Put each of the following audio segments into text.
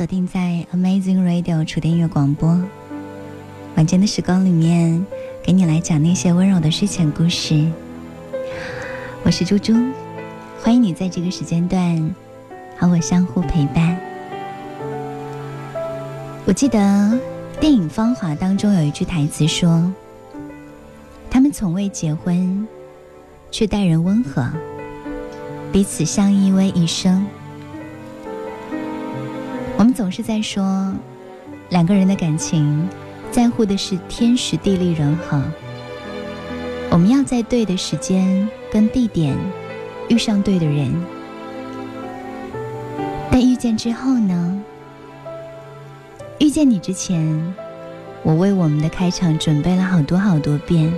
锁定在 Amazing Radio 楚电音乐广播。晚间的时光里面，给你来讲那些温柔的睡前故事。我是猪猪，欢迎你在这个时间段和我相互陪伴。我记得电影《芳华》当中有一句台词说：“他们从未结婚，却待人温和，彼此相依偎一生。”我们总是在说，两个人的感情在乎的是天时地利人和。我们要在对的时间跟地点遇上对的人，但遇见之后呢？遇见你之前，我为我们的开场准备了好多好多遍；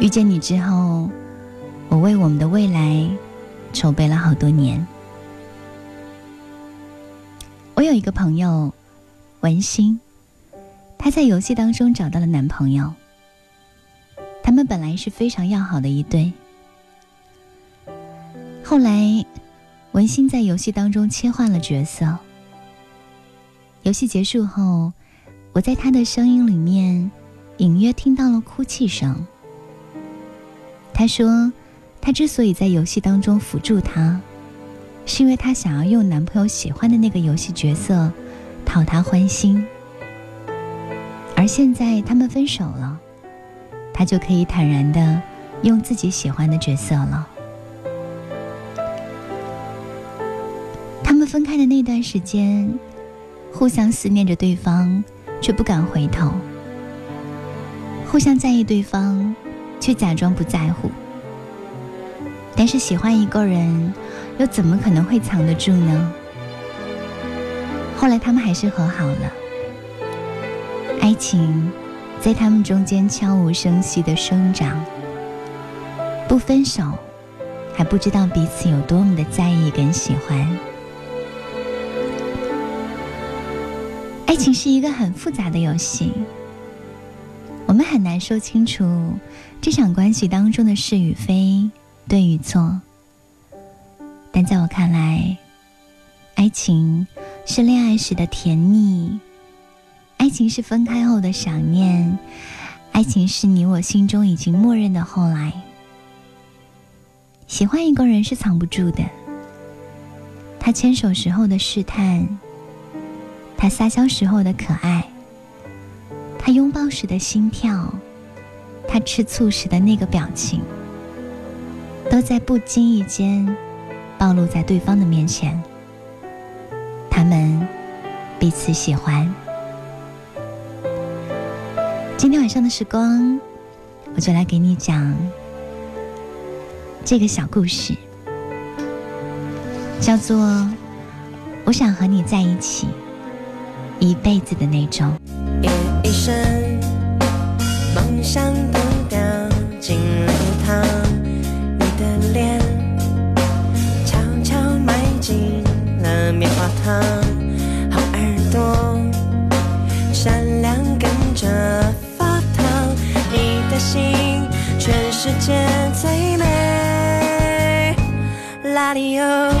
遇见你之后，我为我们的未来筹备了好多年。有一个朋友，文心，她在游戏当中找到了男朋友。他们本来是非常要好的一对，后来文心在游戏当中切换了角色。游戏结束后，我在她的声音里面隐约听到了哭泣声。她说，她之所以在游戏当中辅助他，是因为她想要用男朋友喜欢的那个游戏角色讨他欢心。而现在他们分手了，她就可以坦然的用自己喜欢的角色了。他们分开的那段时间。互相思念着对方，却不敢回头；互相在意对方，却假装不在乎。但是喜欢一个人，又怎么可能会藏得住呢？后来他们还是和好了，爱情在他们中间悄无声息的生长。不分手，还不知道彼此有多么的在意跟喜欢。爱情是一个很复杂的游戏，我们很难说清楚这场关系当中的是与非、对与错。但在我看来，爱情是恋爱时的甜蜜，爱情是分开后的想念，爱情是你我心中已经默认的后来。喜欢一个人是藏不住的，他牵手时候的试探。他撒娇时候的可爱，他拥抱时的心跳，他吃醋时的那个表情，都在不经意间暴露在对方的面前。他们彼此喜欢。今天晚上的时光，我就来给你讲这个小故事，叫做《我想和你在一起》。一辈子的那种。梦想灯掉进礼棉花糖，好耳朵善良跟着发烫，你的心全世界最美，拉里欧。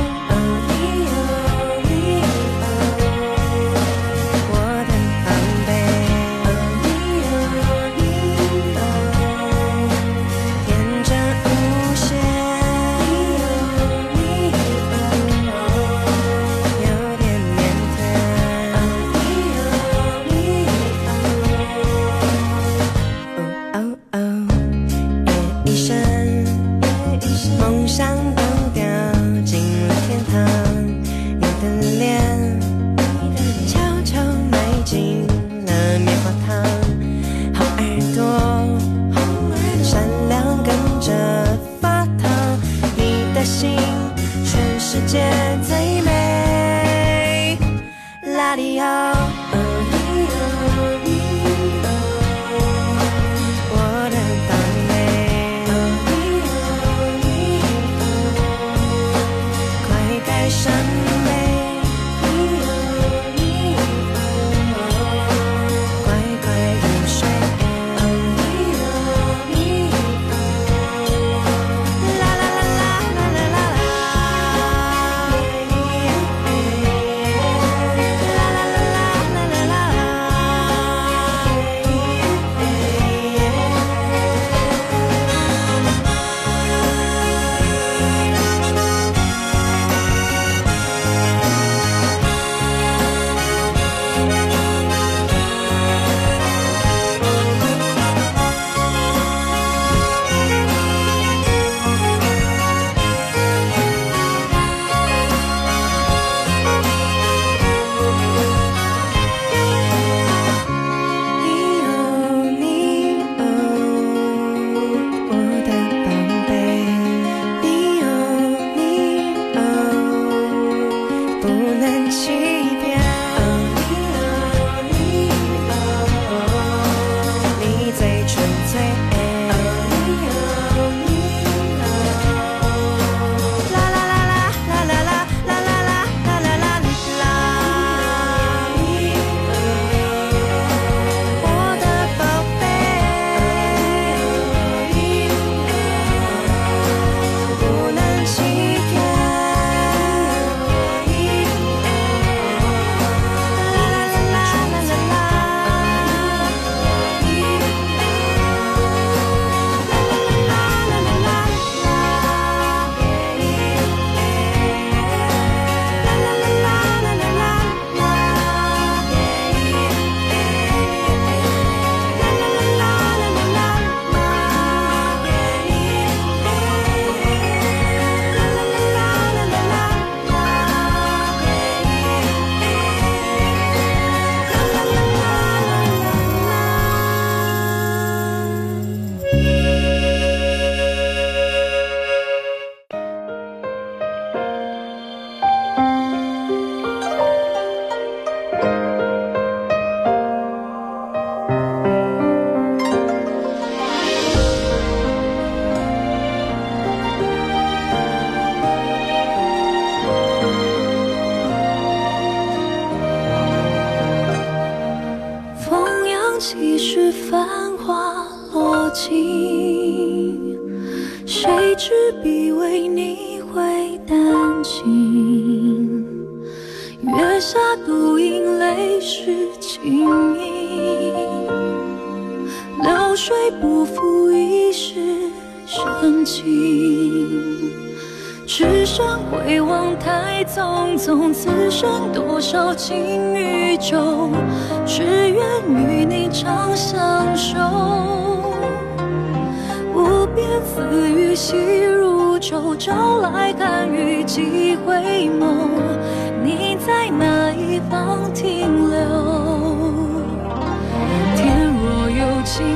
细如舟，朝来看雨几回眸，你在哪一方停留？天若有情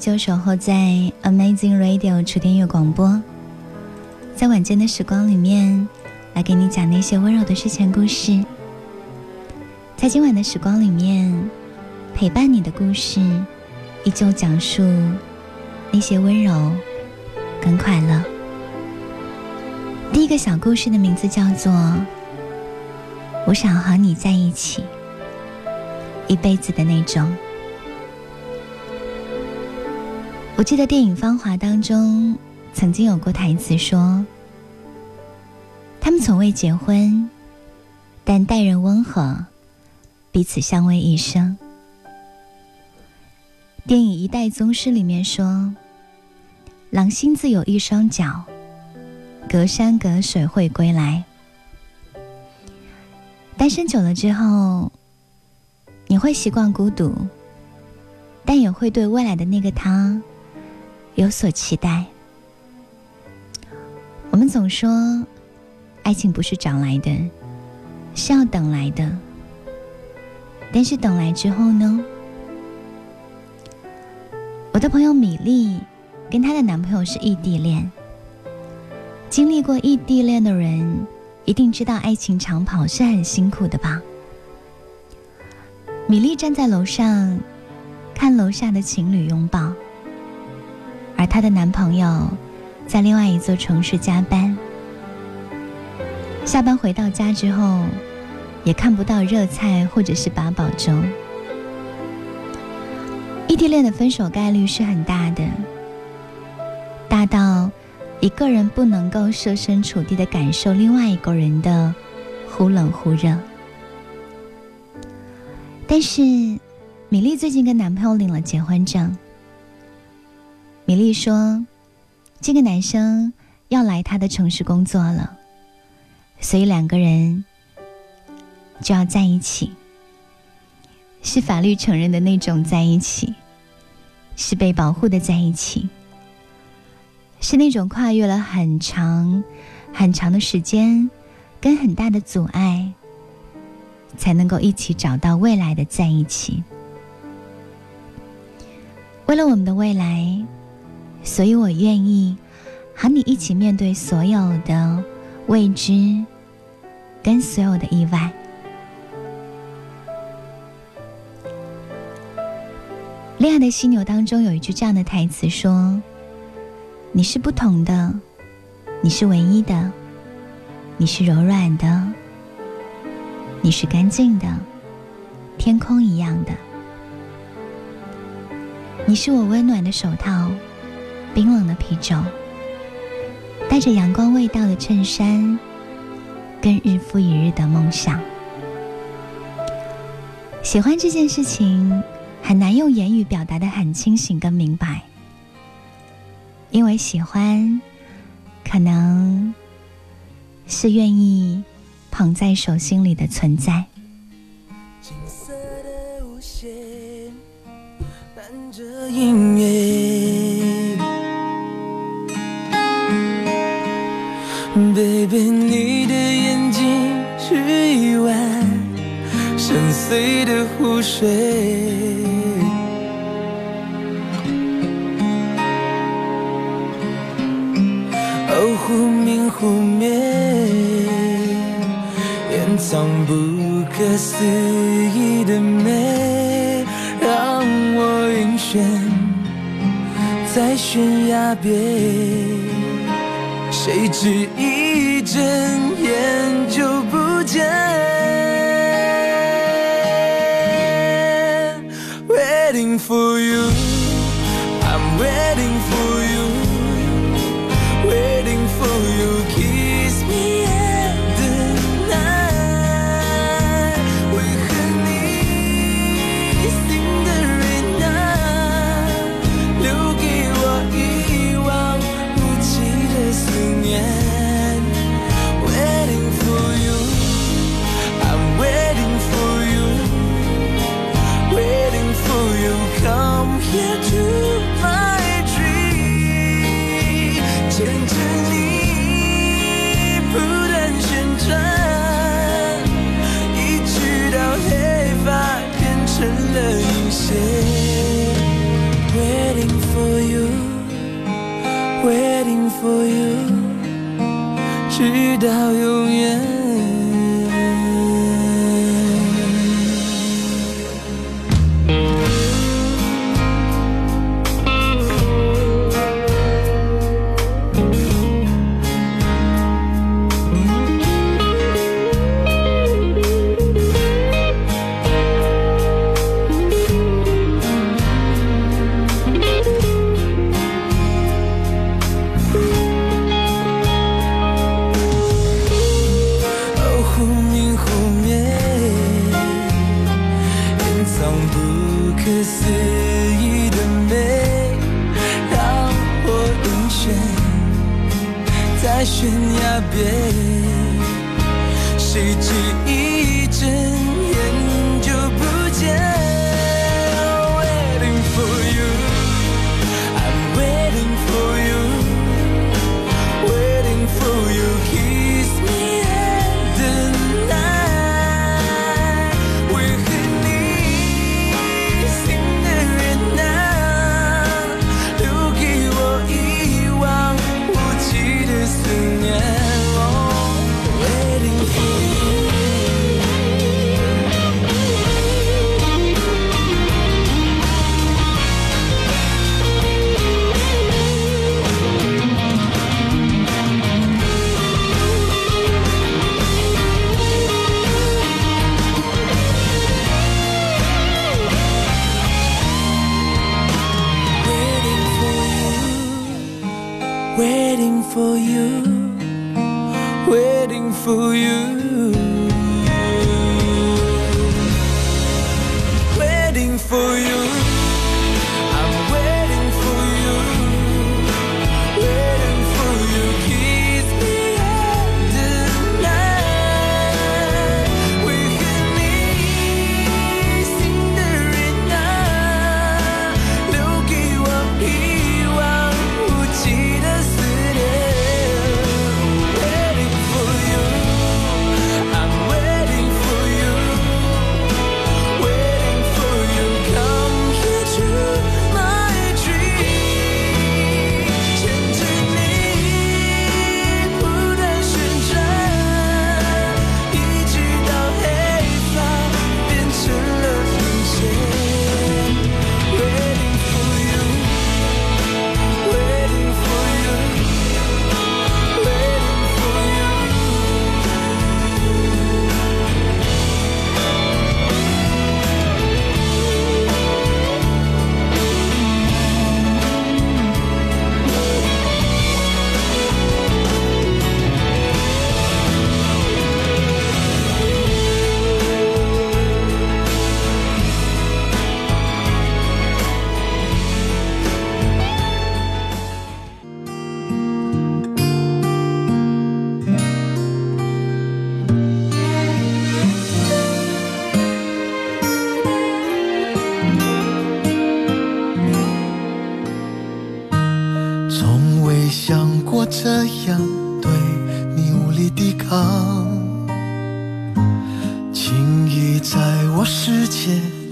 旧守候在 Amazing Radio 楚天乐广播，在晚间的时光里面，来给你讲那些温柔的睡前故事。在今晚的时光里面，陪伴你的故事，依旧讲述那些温柔跟快乐。第一个小故事的名字叫做《我想和你在一起，一辈子的那种》。我记得电影《芳华》当中曾经有过台词说：“他们从未结婚，但待人温和，彼此相偎一生。”电影《一代宗师》里面说：“狼心自有一双脚，隔山隔水会归来。”单身久了之后，你会习惯孤独，但也会对未来的那个他。有所期待。我们总说，爱情不是找来的，是要等来的。但是等来之后呢？我的朋友米粒跟她的男朋友是异地恋。经历过异地恋的人，一定知道爱情长跑是很辛苦的吧？米粒站在楼上，看楼下的情侣拥抱，而她的男朋友在另外一座城市加班。下班回到家之后，也看不到热菜或者是八宝粥。异地恋的分手概率是很大的，大到一个人不能够设身处地的感受另外一个人的忽冷忽热。但是，米粒最近跟男朋友领了结婚证。米粒说，这个男生要来她的城市工作了，所以两个人就要在一起，是法律承认的那种在一起，是被保护的在一起，是那种跨越了很长、很长的时间，跟很大的阻碍。才能够一起找到未来的在一起。为了我们的未来，所以我愿意和你一起面对所有的未知，跟所有的意外。《恋爱的犀牛》当中有一句这样的台词说：“你是不同的，你是唯一的，你是柔软的。”你是干净的，天空一样的。你是我温暖的手套，冰冷的啤酒，带着阳光味道的衬衫，跟日复一日的梦想。喜欢这件事情很难用言语表达的很清醒跟明白，因为喜欢，可能是愿意。捧在手心里的存在。金色的无限，伴着音乐。的湖水。哦，忽明忽灭。掩藏不可思议的美，让我晕眩在悬崖边。谁知一睁眼就不见。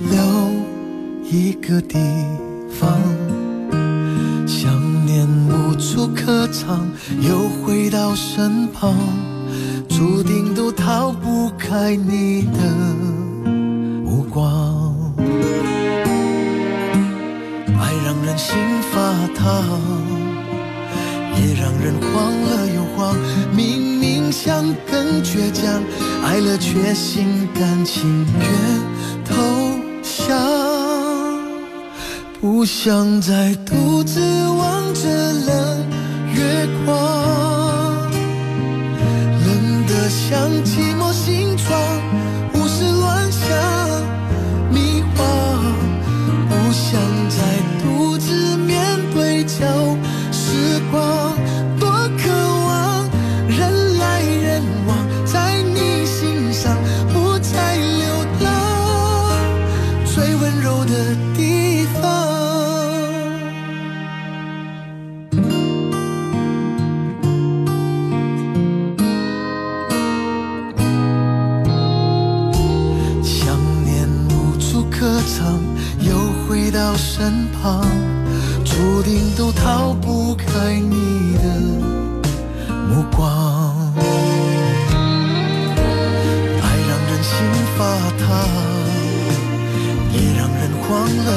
留一个地方想念无处可藏又回到身旁注定都逃不开你的目光。爱让人心发烫也让人慌了又慌明明想更倔强爱了却心甘情愿。不想再独自望着冷月光，冷得像寂寞心窗。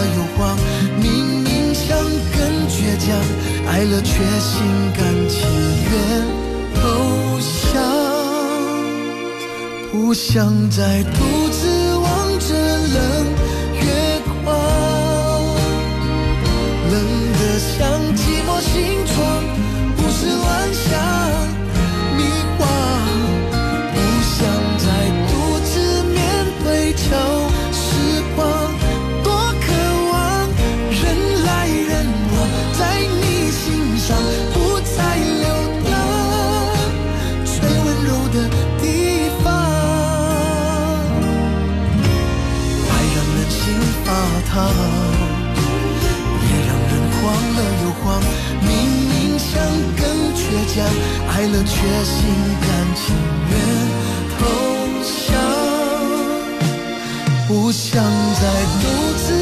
又慌，明明想更倔强，爱了却心甘情愿投降，不想再独自望着冷月光，冷得像寂寞心窗。爱了却心甘情愿投降。不想再独自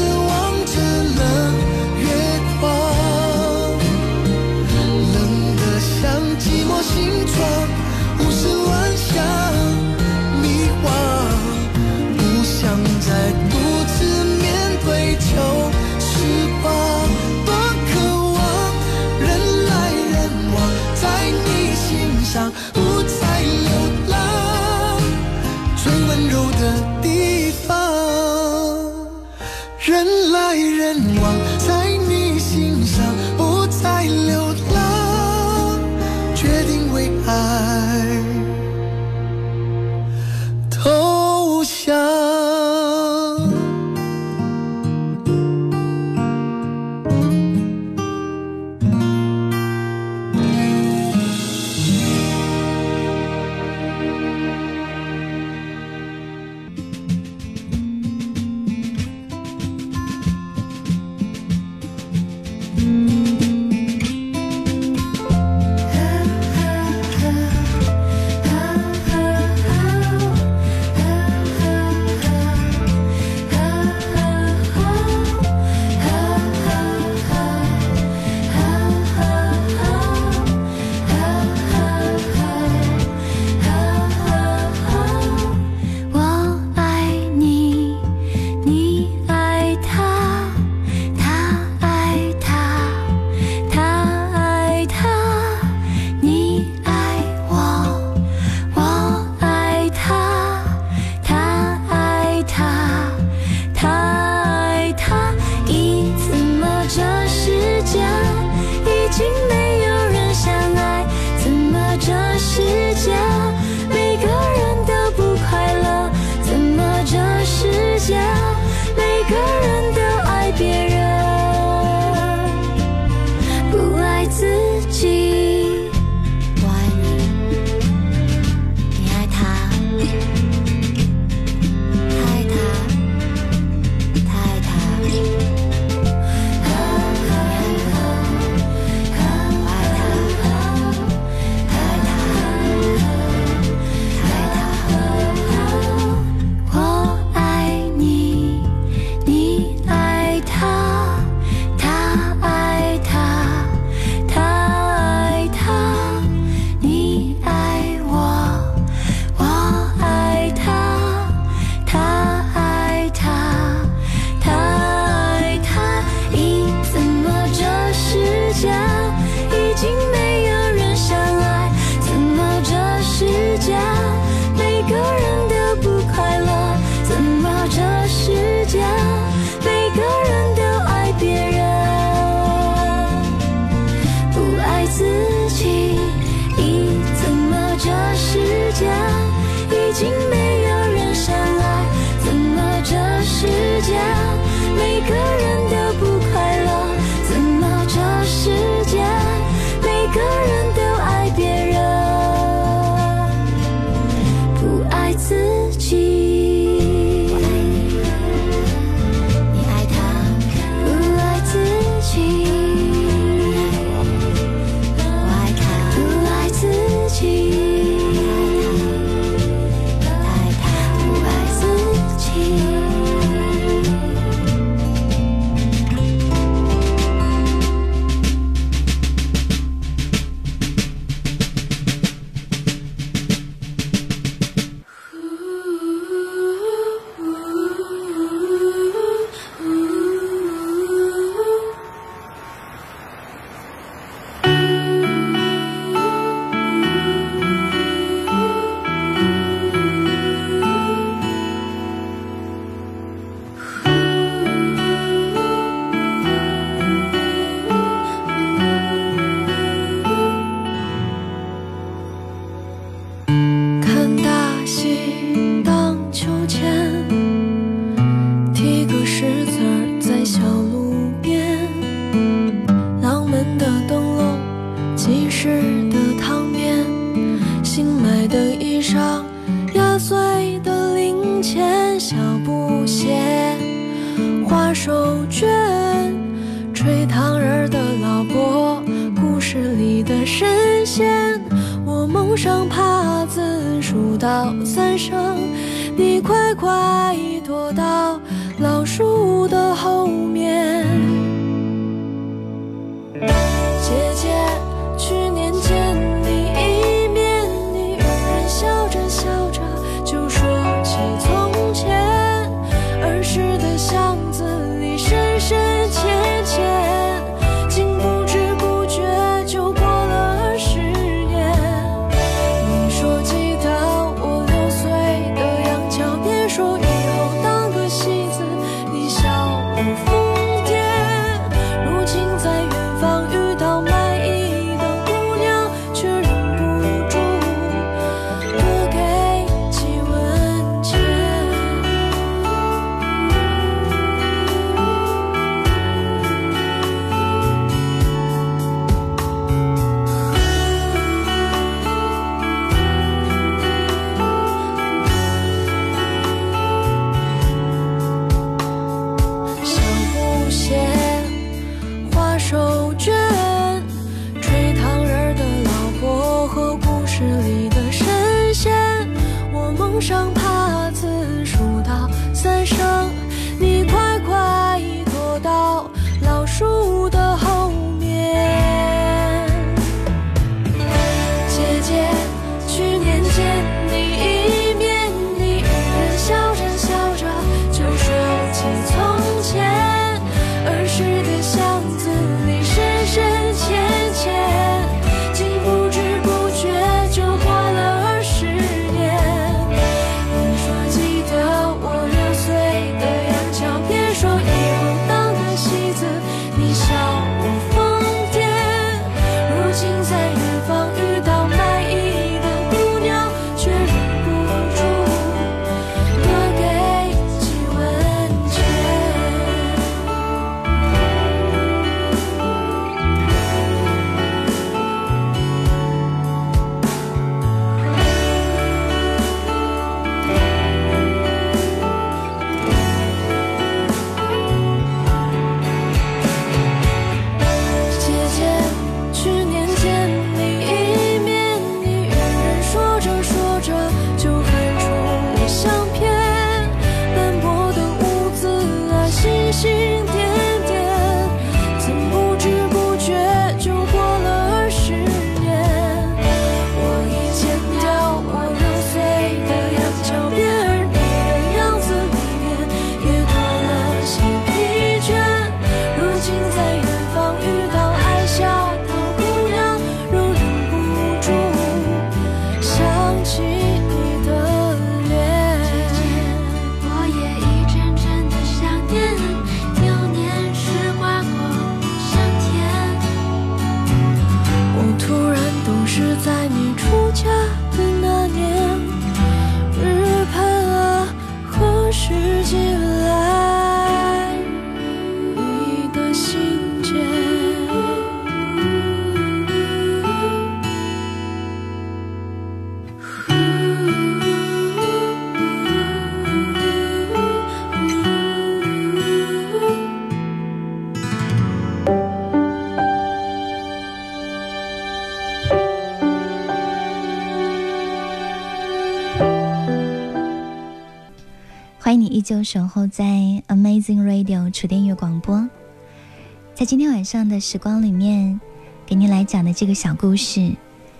今天晚上的时光里面，给您来讲的这个小故事，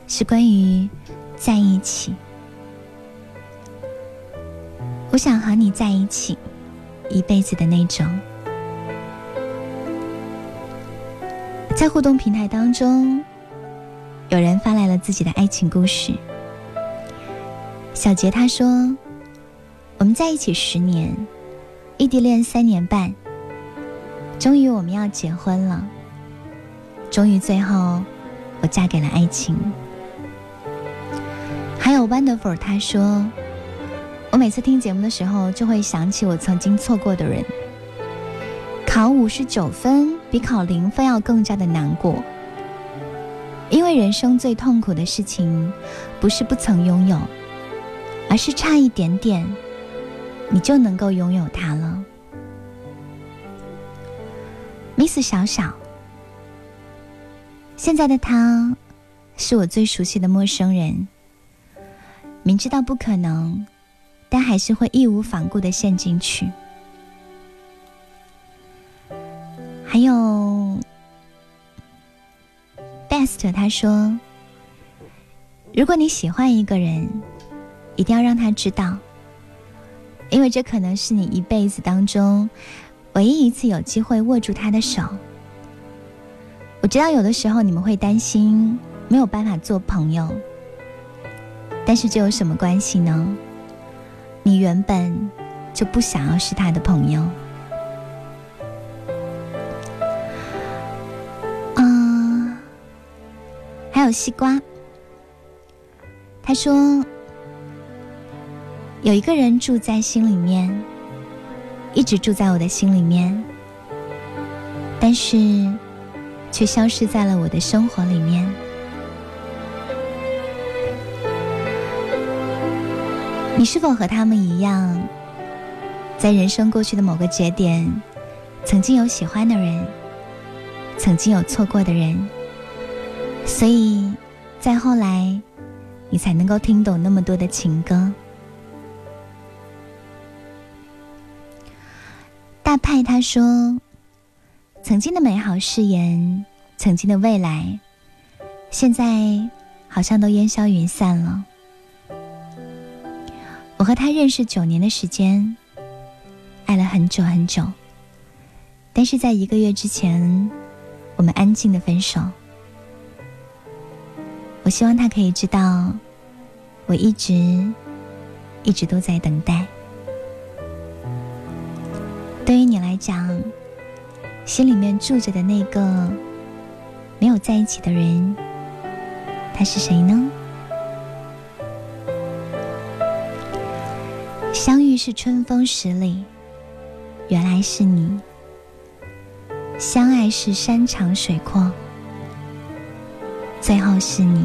是关于在一起。我想和你在一起，一辈子的那种。在互动平台当中，有人发来了自己的爱情故事。小杰他说：“我们在一起十年，异地恋三年半，终于我们要结婚了。终于最后，我嫁给了爱情。”还有 Wonderful 他说：“我每次听节目的时候，就会想起我曾经错过的人。考五十九分比考零分要更加的难过，因为人生最痛苦的事情，不是不曾拥有。”而是差一点点，你就能够拥有它了。Miss 小小，现在的他是我最熟悉的陌生人。明知道不可能，但还是会义无反顾的陷进去。还有 Best，他说：“如果你喜欢一个人。”一定要让他知道，因为这可能是你一辈子当中唯一一次有机会握住他的手。我知道有的时候你们会担心没有办法做朋友，但是这有什么关系呢？你原本就不想要是他的朋友。嗯，还有西瓜，他说。有一个人住在心里面，一直住在我的心里面，但是却消失在了我的生活里面。你是否和他们一样，在人生过去的某个节点，曾经有喜欢的人，曾经有错过的人，所以在后来，你才能够听懂那么多的情歌。大派他说：“曾经的美好誓言，曾经的未来，现在好像都烟消云散了。我和他认识九年的时间，爱了很久很久，但是在一个月之前，我们安静的分手。我希望他可以知道，我一直一直都在等待。”对于你来讲，心里面住着的那个没有在一起的人，他是谁呢？相遇是春风十里，原来是你；相爱是山长水阔，最后是你。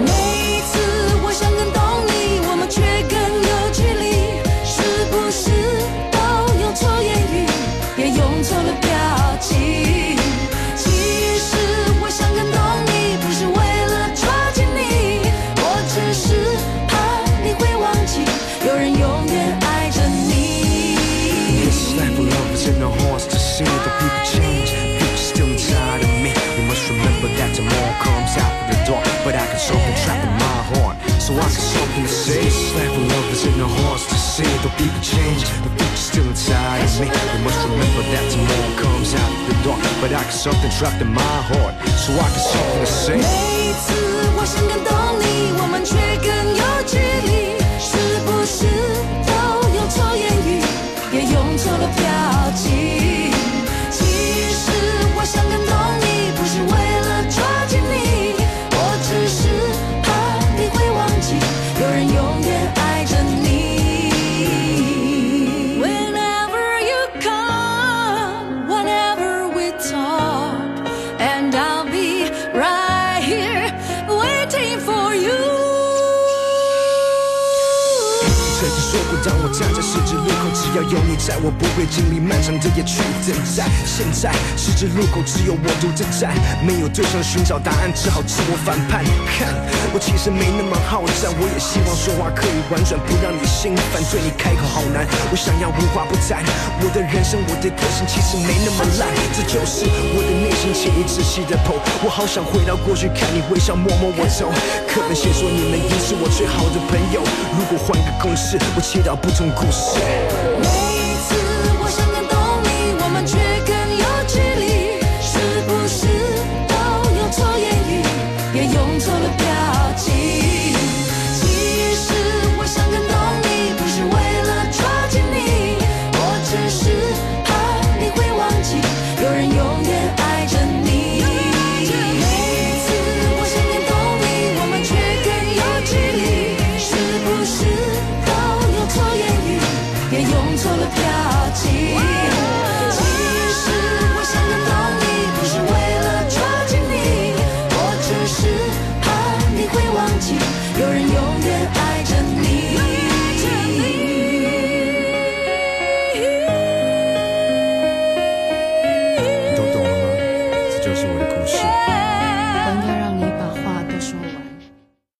每 of love is in the hearts to say. The people change, the future's still inside of me. We must remember that tomorrow comes after the dark, but I got something trapped in my heart. So I got something to say. 每次我想感动你，我们却更有距离， 口，在，我不会经历漫长的夜去等待。现在十字路口只有我独自站，没有对象寻找答案，只好自我反叛。看，我其实没那么好战，我也希望说话可以婉转，不让你心烦。对你开口好难，我想要无话不谈。我的人生，我的个性其实没那么烂，这就是我的内心潜意仔细的剖。我好想回到过去，看你微笑，摸摸我头。可能先说你们已是我最好的朋友，如果换个公式，我祈祷不同故事。